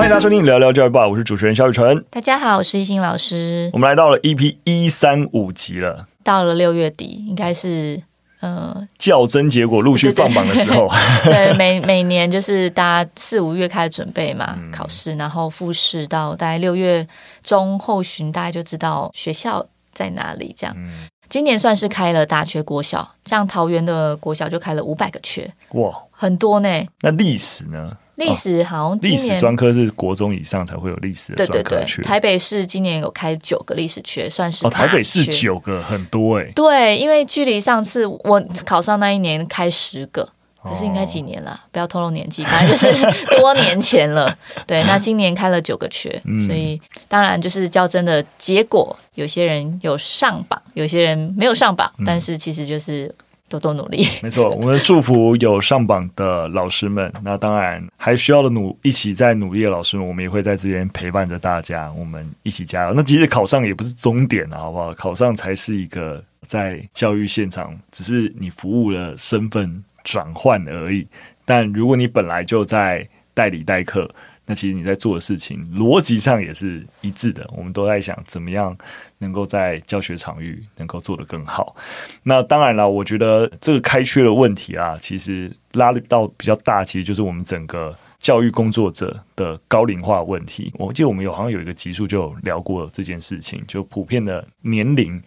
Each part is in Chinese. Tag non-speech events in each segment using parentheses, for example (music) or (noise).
欢迎大家收听聊聊教育吧，我是主持人肖雨辰。大家好，我是一心老师。我们来到了 EP 一三五集了，到了六月底，应该是呃较真结果陆续放榜的时候。对，对，对，(laughs) 每每年就是大家四五月开始准备嘛，嗯、考试，然后复试到大概六月中后旬，大家就知道学校在哪里。这样，嗯、今年算是开了大缺国小，像桃园的国小就开了五百个缺，哇，很多呢。那历史呢？历史好像历史专科是国中以上才会有历史的专科缺。台北市今年有开九个历史缺，算是哦。台北市九个很多哎。对，因为距离上次我考上那一年开十个，可是应该几年了？不要透露年纪，反正就是多年前了。(laughs) 对，那今年开了九个缺，所以当然就是较真的结果，有些人有上榜，有些人没有上榜，但是其实就是。多多努力，没错。我们祝福有上榜的老师们。那当然还需要的努一起在努力的老师们，我们也会在这边陪伴着大家，我们一起加油。那其实考上也不是终点啊，好不好？考上才是一个在教育现场，只是你服务的身份转换而已。但如果你本来就在代理代课，那其实你在做的事情逻辑上也是一致的。我们都在想怎么样能够在教学场域能够做得更好。那当然了，我觉得这个开缺的问题啊，其实拉到比较大，其实就是我们整个教育工作者的高龄化问题。我记得我们有好像有一个集数就聊过这件事情，就普遍的年龄，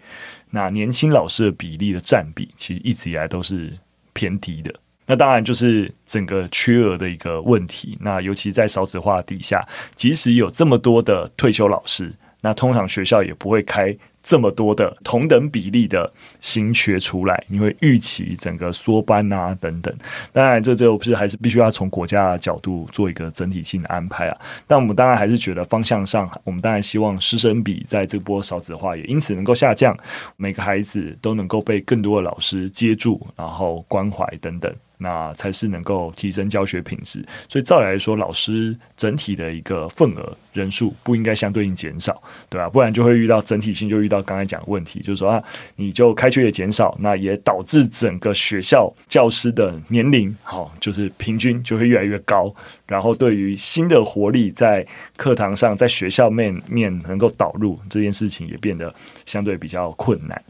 那年轻老师的比例的占比，其实一直以来都是偏低的。那当然就是整个缺额的一个问题。那尤其在少子化底下，即使有这么多的退休老师，那通常学校也不会开这么多的同等比例的新缺出来，因为预期整个缩班啊等等。当然，这就不是还是必须要从国家的角度做一个整体性的安排啊。但我们当然还是觉得方向上，我们当然希望师生比在这波少子化也因此能够下降，每个孩子都能够被更多的老师接住，然后关怀等等。那才是能够提升教学品质，所以照理来说，老师整体的一个份额人数不应该相对应减少，对吧？不然就会遇到整体性，就遇到刚才讲的问题，就是说啊，你就开缺也减少，那也导致整个学校教师的年龄，好，就是平均就会越来越高，然后对于新的活力在课堂上，在学校面面能够导入这件事情，也变得相对比较困难。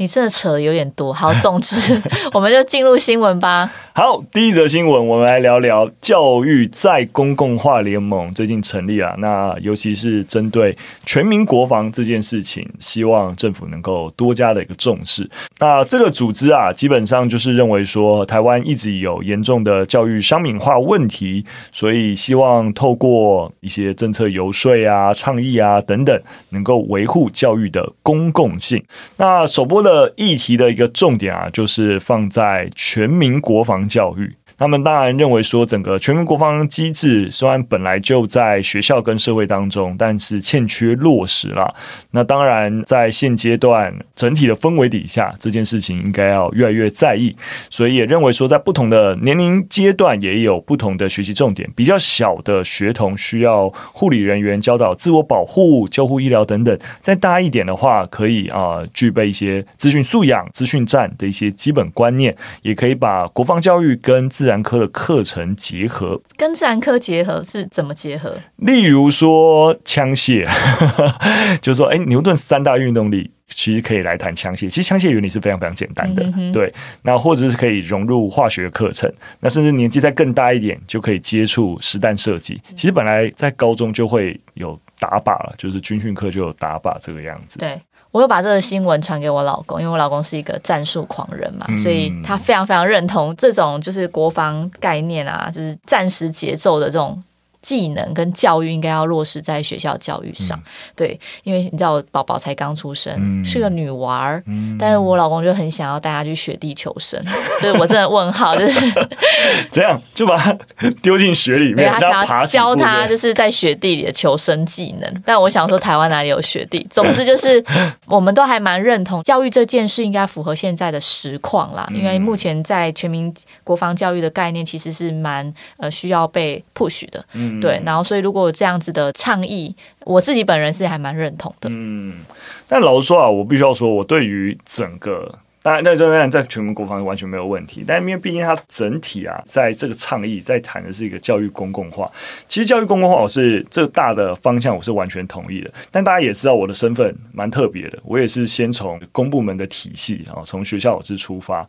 你这扯有点多，好，总之 (laughs) 我们就进入新闻吧。好，第一则新闻，我们来聊聊教育再公共化联盟最近成立了。那尤其是针对全民国防这件事情，希望政府能够多加的一个重视。那这个组织啊，基本上就是认为说，台湾一直有严重的教育商品化问题，所以希望透过一些政策游说啊、倡议啊等等，能够维护教育的公共性。那首播的。的议题的一个重点啊，就是放在全民国防教育。他们当然认为说，整个全民国防机制虽然本来就在学校跟社会当中，但是欠缺落实了。那当然，在现阶段整体的氛围底下，这件事情应该要越来越在意。所以也认为说，在不同的年龄阶段，也有不同的学习重点。比较小的学童需要护理人员教导自我保护、救护医疗等等；再大一点的话，可以啊、具备一些资讯素养、资讯战的一些基本观念，也可以把国防教育跟自然科的课程结合，跟自然科结合是怎么结合？例如说枪械，(laughs) 就是说，哎，牛顿三大运动力其实可以来谈枪械。其实枪械原理是非常非常简单的，嗯、对。那或者是可以融入化学课程，那甚至年纪再更大一点，就可以接触实弹射击。其实本来在高中就会有打靶了，就是军训课就有打靶这个样子。对。我又把这个新闻传给我老公，因为我老公是一个战术狂人嘛，所以他非常非常认同这种就是国防概念啊，就是战时节奏的这种。技能跟教育应该要落实在学校教育上，嗯、对，因为你知道我宝宝才刚出生，嗯、是个女娃儿，嗯、但是我老公就很想要带她去雪地求生，(laughs) 所以我真的问号，就是。(laughs) 这样？就把她丢进雪里面，(laughs) 他想要教她就是在雪地里的求生技能。但我想说，台湾哪里有雪地？总之就是，我们都还蛮认同教育这件事应该符合现在的实况啦，因为目前在全民国防教育的概念其实是蛮呃需要被 push 的。嗯对，然后所以如果有这样子的倡议，我自己本人是还蛮认同的。嗯，但老实说啊，我必须要说，我对于整个当然，那当然在全民国防完全没有问题。但因为毕竟它整体啊，在这个倡议在谈的是一个教育公共化。其实教育公共化我是这大的方向，我是完全同意的。但大家也知道我的身份蛮特别的，我也是先从公部门的体系啊，从学校老师出发，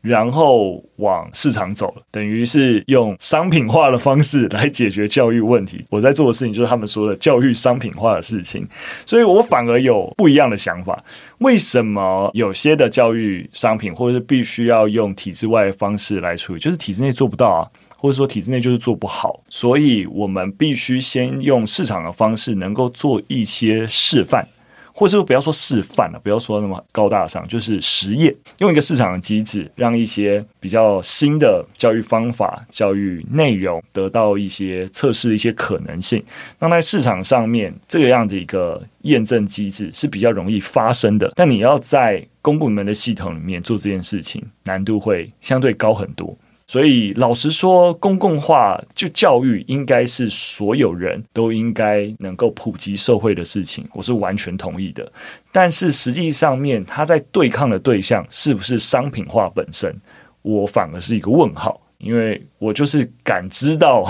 然后往市场走了，等于是用商品化的方式来解决教育问题。我在做的事情就是他们说的教育商品化的事情，所以我反而有不一样的想法。为什么有些的教育商品，或者是必须要用体制外的方式来处理，就是体制内做不到啊，或者说体制内就是做不好，所以我们必须先用市场的方式，能够做一些示范。或是不要说示范了，不要说那么高大上，就是实验，用一个市场的机制，让一些比较新的教育方法、教育内容得到一些测试的一些可能性。那在市场上面，这个样的一个验证机制是比较容易发生的。但你要在公部门的系统里面做这件事情，难度会相对高很多。所以，老实说，公共化就教育应该是所有人都应该能够普及社会的事情，我是完全同意的。但是实际上面，他在对抗的对象是不是商品化本身，我反而是一个问号，因为我就是感知到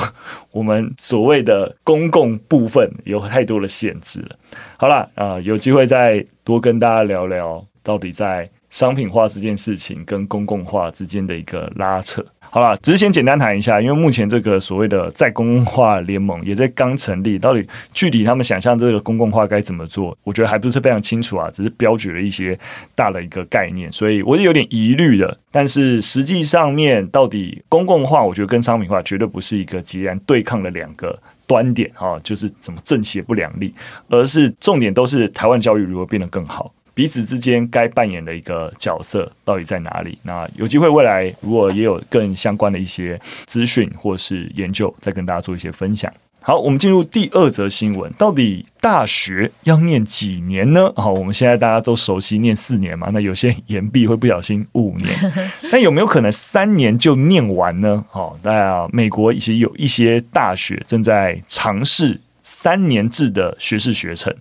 我们所谓的公共部分有太多的限制了。好了，啊、有机会再多跟大家聊聊，到底在商品化这件事情跟公共化之间的一个拉扯。好了，只是先简单谈一下，因为目前这个所谓的在公共化联盟也在刚成立，到底具体他们想象这个公共化该怎么做，我觉得还不是非常清楚啊，只是标举了一些大的一个概念，所以我是有点疑虑的。但是实际上面，到底公共化，我觉得跟商品化绝对不是一个截然对抗的两个端点啊，就是怎么正邪不两立，而是重点都是台湾教育如何变得更好。彼此之间该扮演的一个角色到底在哪里？那有机会未来如果也有更相关的一些资讯或是研究，再跟大家做一些分享。好，我们进入第二则新闻，到底大学要念几年呢？好，我们现在大家都熟悉念四年嘛，那有些延毕会不小心五年，(laughs) 但有没有可能三年就念完呢？好，大家美国以及有一些大学正在尝试。三年制的学士学程，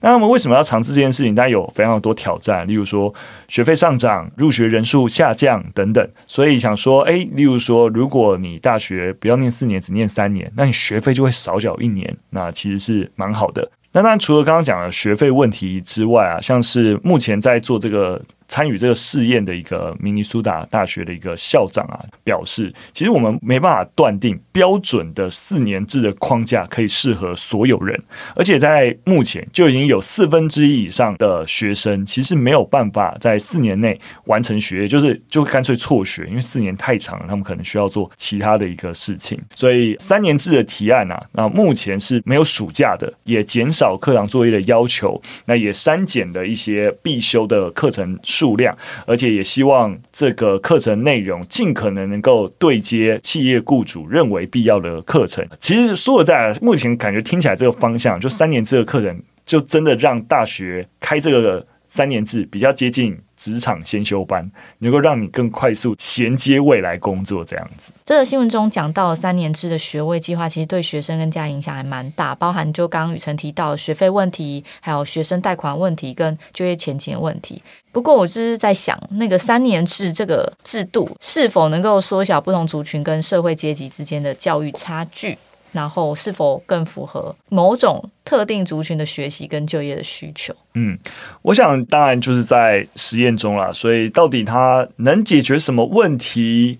那他们为什么要尝试这件事情？大家有非常多挑战，例如说学费上涨、入学人数下降等等。所以想说，诶，例如说，如果你大学不要念四年，只念三年，那你学费就会少缴一年，那其实是蛮好的。那当然，除了刚刚讲的学费问题之外啊，像是目前在做这个。参与这个试验的一个明尼苏达大学的一个校长啊，表示，其实我们没办法断定标准的四年制的框架可以适合所有人，而且在目前就已经有四分之一以上的学生其实没有办法在四年内完成学业，就是就干脆辍学，因为四年太长了，他们可能需要做其他的一个事情。所以三年制的提案啊，那目前是没有暑假的，也减少课堂作业的要求，那也删减了一些必修的课程数量，而且也希望这个课程内容尽可能能够对接企业雇主认为必要的课程。其实说实在，目前感觉听起来这个方向，就三年制的课程，就真的让大学开这个三年制比较接近。职场先修班能够让你更快速衔接未来工作，这样子。这个新闻中讲到三年制的学位计划，其实对学生跟家影响还蛮大，包含就刚刚宇辰提到的学费问题，还有学生贷款问题跟就业前景问题。不过我就是在想，那个三年制这个制度是否能够缩小不同族群跟社会阶级之间的教育差距？然后是否更符合某种特定族群的学习跟就业的需求？嗯，我想当然就是在实验中啦，所以到底它能解决什么问题？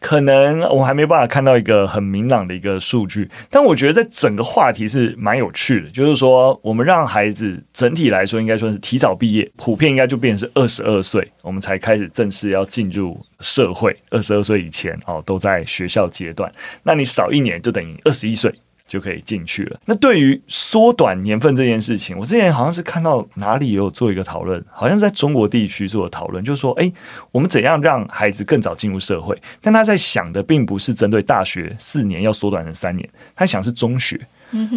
可能我还没办法看到一个很明朗的一个数据，但我觉得在整个话题是蛮有趣的。就是说，我们让孩子整体来说应该说是提早毕业，普遍应该就变成是二十二岁，我们才开始正式要进入社会。二十二岁以前哦，都在学校阶段，那你少一年就等于二十一岁。就可以进去了。那对于缩短年份这件事情，我之前好像是看到哪里也有做一个讨论，好像是在中国地区做的讨论，就是说，哎，我们怎样让孩子更早进入社会？但他在想的并不是针对大学四年要缩短成三年，他想是中学，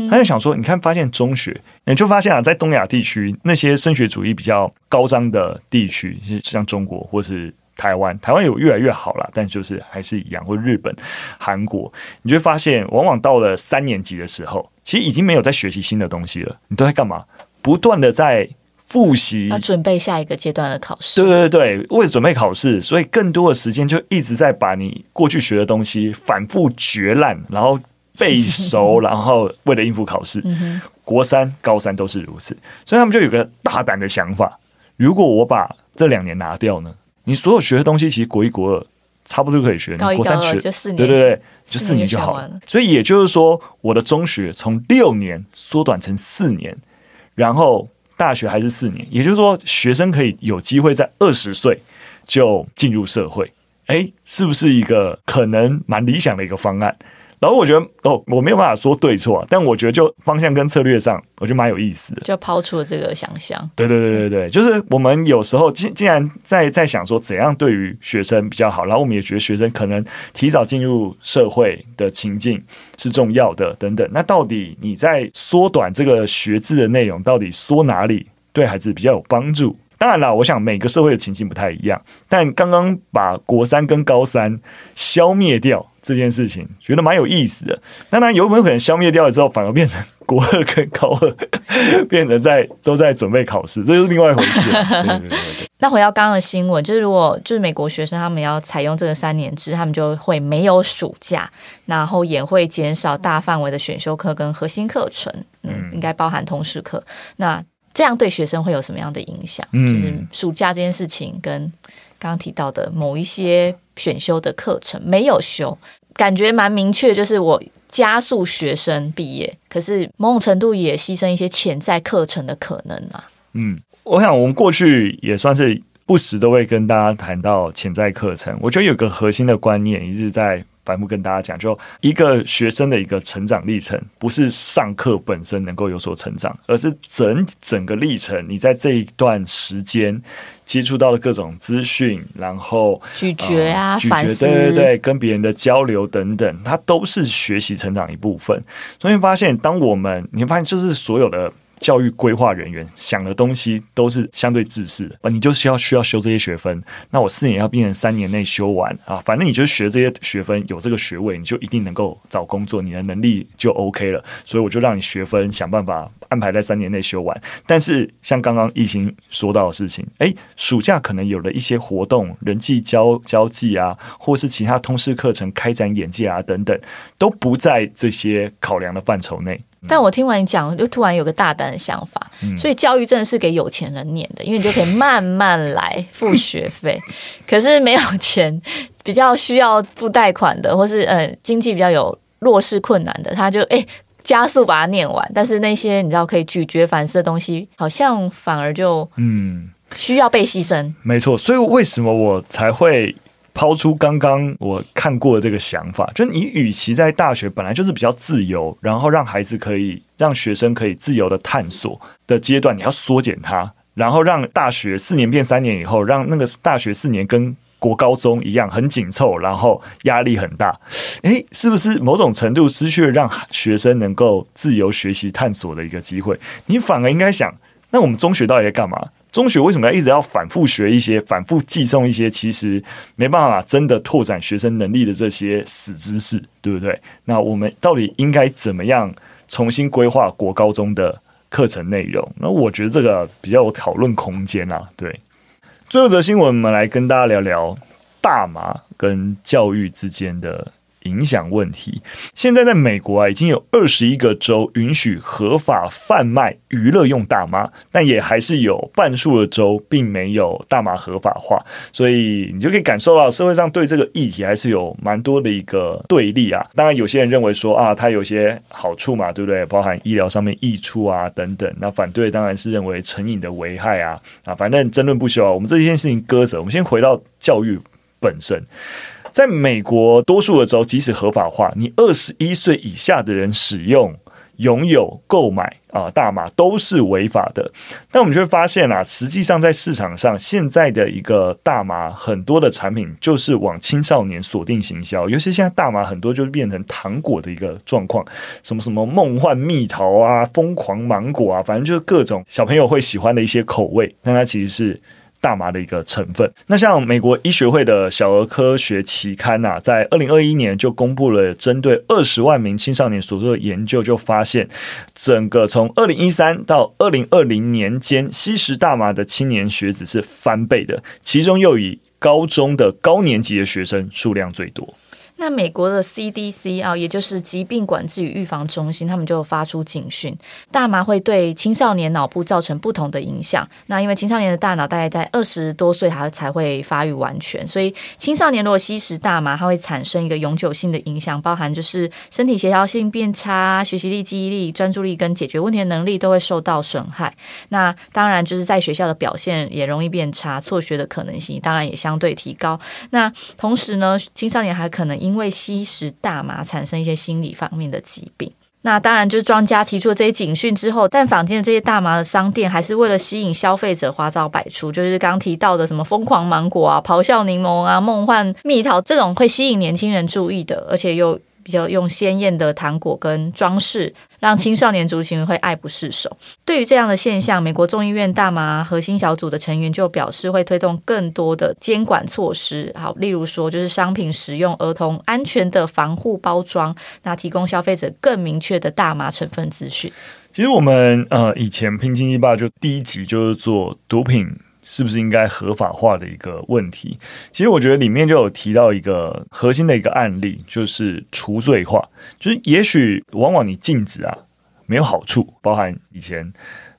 他在想说，你看，发现中学，你就发现啊，在东亚地区那些升学主义比较高涨的地区，像中国或是。台湾，台湾有越来越好了，但就是还是一样。或日本、韩国，你就会发现，往往到了三年级的时候，其实已经没有在学习新的东西了。你都在干嘛？不断的在复习，要准备下一个阶段的考试。对对对，为了准备考试，所以更多的时间就一直在把你过去学的东西反复嚼烂，然后背熟，(laughs) 然后为了应付考试。国三、高三都是如此，所以他们就有个大胆的想法：如果我把这两年拿掉呢？你所有学的东西，其实国一、国二差不多就可以学，高一、国三学就四年，对对对，就四年就好了。了所以也就是说，我的中学从六年缩短成四年，然后大学还是四年，也就是说，学生可以有机会在二十岁就进入社会。哎，是不是一个可能蛮理想的一个方案？然后我觉得哦，我没有办法说对错，但我觉得就方向跟策略上，我觉得蛮有意思的，就抛出了这个想象。对对对对对，就是我们有时候竟竟然在在想说怎样对于学生比较好，然后我们也觉得学生可能提早进入社会的情境是重要的等等。那到底你在缩短这个学制的内容，到底缩哪里对孩子比较有帮助？当然了，我想每个社会的情境不太一样，但刚刚把国三跟高三消灭掉这件事情，觉得蛮有意思的。当然，有没有可能消灭掉了之后，反而变成国二跟高二变成在都在准备考试，这就是另外一回事。(laughs) 对对对对。那回到刚刚的新闻，就是如果就是美国学生他们要采用这个三年制，他们就会没有暑假，然后也会减少大范围的选修课跟核心课程，嗯，应该包含通识课。那这样对学生会有什么样的影响？嗯，就是暑假这件事情跟刚刚提到的某一些选修的课程没有修，感觉蛮明确，就是我加速学生毕业，可是某种程度也牺牲一些潜在课程的可能啊。嗯，我想我们过去也算是不时都会跟大家谈到潜在课程，我觉得有个核心的观念一直在。反复跟大家讲，就一个学生的一个成长历程，不是上课本身能够有所成长，而是整整个历程，你在这一段时间接触到的各种资讯，然后咀嚼啊、呃、咀嚼，对对对，跟别人的交流等等，它都是学习成长一部分。所以发现，当我们你会发现，就是所有的。教育规划人员想的东西都是相对自私的，你就需要需要修这些学分，那我四年要变成三年内修完啊，反正你就学这些学分，有这个学位，你就一定能够找工作，你的能力就 OK 了，所以我就让你学分想办法安排在三年内修完。但是像刚刚懿心说到的事情，诶，暑假可能有了一些活动、人际交交际啊，或是其他通识课程开展眼界啊等等，都不在这些考量的范畴内。但我听完你讲，就突然有个大胆的想法，嗯、所以教育真的是给有钱人念的，因为你就可以慢慢来付学费。(laughs) 可是没有钱，比较需要付贷款的，或是呃经济比较有弱势困难的，他就哎加速把它念完。但是那些你知道可以咀嚼反思的东西，好像反而就嗯需要被牺牲。嗯、没错，所以为什么我才会？抛出刚刚我看过的这个想法，就你与其在大学本来就是比较自由，然后让孩子可以让学生可以自由的探索的阶段，你要缩减它，然后让大学四年变三年以后，让那个大学四年跟国高中一样很紧凑，然后压力很大，(laughs) 诶，是不是某种程度失去了让学生能够自由学习探索的一个机会？你反而应该想，那我们中学到底在干嘛？中学为什么要一直要反复学一些、反复记诵一些，其实没办法真的拓展学生能力的这些死知识，对不对？那我们到底应该怎么样重新规划国高中的课程内容？那我觉得这个比较有讨论空间啊。对，最后则新闻，我们来跟大家聊聊大麻跟教育之间的。影响问题。现在在美国啊，已经有二十一个州允许合法贩卖娱乐用大麻，但也还是有半数的州并没有大麻合法化。所以你就可以感受到社会上对这个议题还是有蛮多的一个对立啊。当然，有些人认为说啊，它有些好处嘛，对不对？包含医疗上面益处啊等等。那反对当然是认为成瘾的危害啊啊，反正争论不休啊。我们这件事情搁着，我们先回到教育本身。在美国，多数的州即使合法化，你二十一岁以下的人使用、拥有、购买啊大麻都是违法的。但我们就会发现啊，实际上在市场上，现在的一个大麻很多的产品就是往青少年锁定行销，尤其现在大麻很多就是变成糖果的一个状况，什么什么梦幻蜜桃啊、疯狂芒果啊，反正就是各种小朋友会喜欢的一些口味，但它其实是。大麻的一个成分。那像美国医学会的小儿科学期刊呐、在二零二一年就公布了针对二十万名青少年所做的研究，就发现整个从二零一三到二零二零年间，吸食大麻的青年学子是翻倍的，其中又以高中的高年级的学生数量最多。那美国的 CDC 啊，也就是疾病管制与预防中心，他们就发出警讯，大麻会对青少年脑部造成不同的影响。那因为青少年的大脑大概在二十多岁还才会发育完全，所以青少年如果吸食大麻，它会产生一个永久性的影响，包含就是身体协调性变差、学习力、记忆力、专注力跟解决问题的能力都会受到损害。那当然就是在学校的表现也容易变差，辍学的可能性当然也相对提高。那同时呢，青少年还可能因因为吸食大麻产生一些心理方面的疾病，那当然就是专家提出了这些警讯之后，但坊间的这些大麻的商店还是为了吸引消费者花招百出，就是刚提到的什么疯狂芒果啊、咆哮柠檬啊、梦幻蜜桃这种会吸引年轻人注意的，而且又。比较用鲜艳的糖果跟装饰，让青少年族群会爱不释手。对于这样的现象，美国众议院大麻核心小组的成员就表示，会推动更多的监管措施。好，例如说，就是商品使用儿童安全的防护包装，那提供消费者更明确的大麻成分资讯。其实我们呃以前拼经济吧就第一集就是做毒品。是不是应该合法化的一个问题？其实我觉得里面就有提到一个核心的一个案例，就是除罪化。就是也许往往你禁止啊，没有好处。包含以前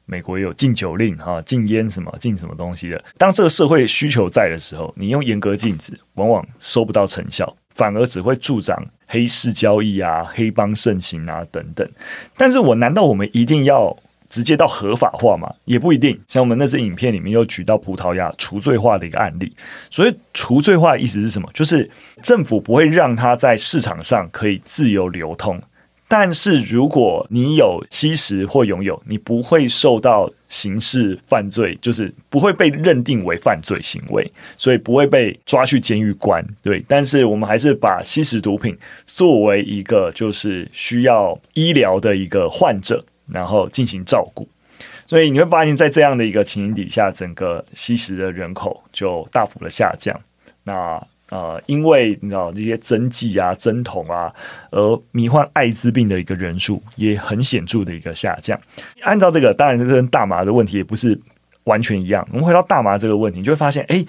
美国也有禁酒令哈，禁烟什么禁什么东西的。当这个社会需求在的时候，你用严格禁止，往往收不到成效，反而只会助长黑市交易啊、黑帮盛行啊等等。但是我难道我们一定要？直接到合法化嘛，也不一定。像我们那支影片里面又举到葡萄牙除罪化的一个案例，所以除罪化的意思是什么？就是政府不会让它在市场上可以自由流通，但是如果你有吸食或拥有，你不会受到刑事犯罪，就是不会被认定为犯罪行为，所以不会被抓去监狱关。对，但是我们还是把吸食毒品作为一个就是需要医疗的一个患者。然后进行照顾，所以你会发现在这样的一个情形底下，整个吸食的人口就大幅的下降。那呃，因为你知道这些针剂啊、针筒啊，而罹患艾滋病的一个人数也很显著的一个下降。按照这个，当然这跟大麻的问题也不是完全一样。我们回到大麻这个问题，你就会发现，哎。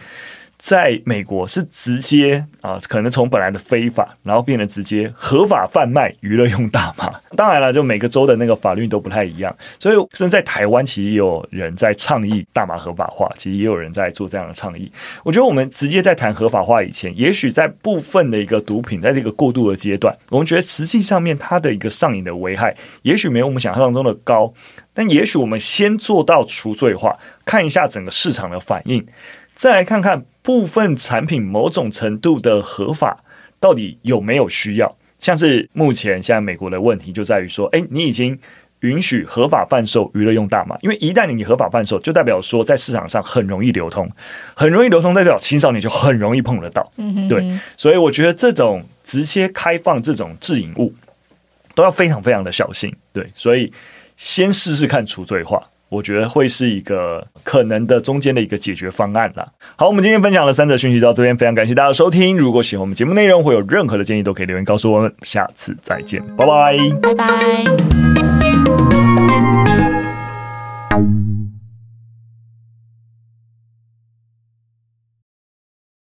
在美国是直接啊，可能从本来的非法，然后变得直接合法贩卖娱乐用大麻。当然了，就每个州的那个法律都不太一样，所以甚至在台湾其实也有人在倡议大麻合法化，其实也有人在做这样的倡议。我觉得我们直接在谈合法化以前，也许在部分的一个毒品在这个过渡的阶段，我们觉得实际上面它的一个上瘾的危害，也许没有我们想象中的高，但也许我们先做到除罪化，看一下整个市场的反应。再来看看部分产品某种程度的合法到底有没有需要，像是目前现在美国的问题就在于说，哎，你已经允许合法贩售娱乐用大麻，因为一旦你合法贩售，就代表说在市场上很容易流通，很容易流通，代表青少年就很容易碰得到。嗯哼，对，所以我觉得这种直接开放这种致瘾物都要非常非常的小心。对，所以先试试看除罪化。我觉得会是一个可能的中间的一个解决方案啦。好，我们今天分享的三则讯息到这边，非常感谢大家的收听。如果喜欢我们节目内容，或有任何的建议，都可以留言告诉我们。下次再见，拜拜，拜拜。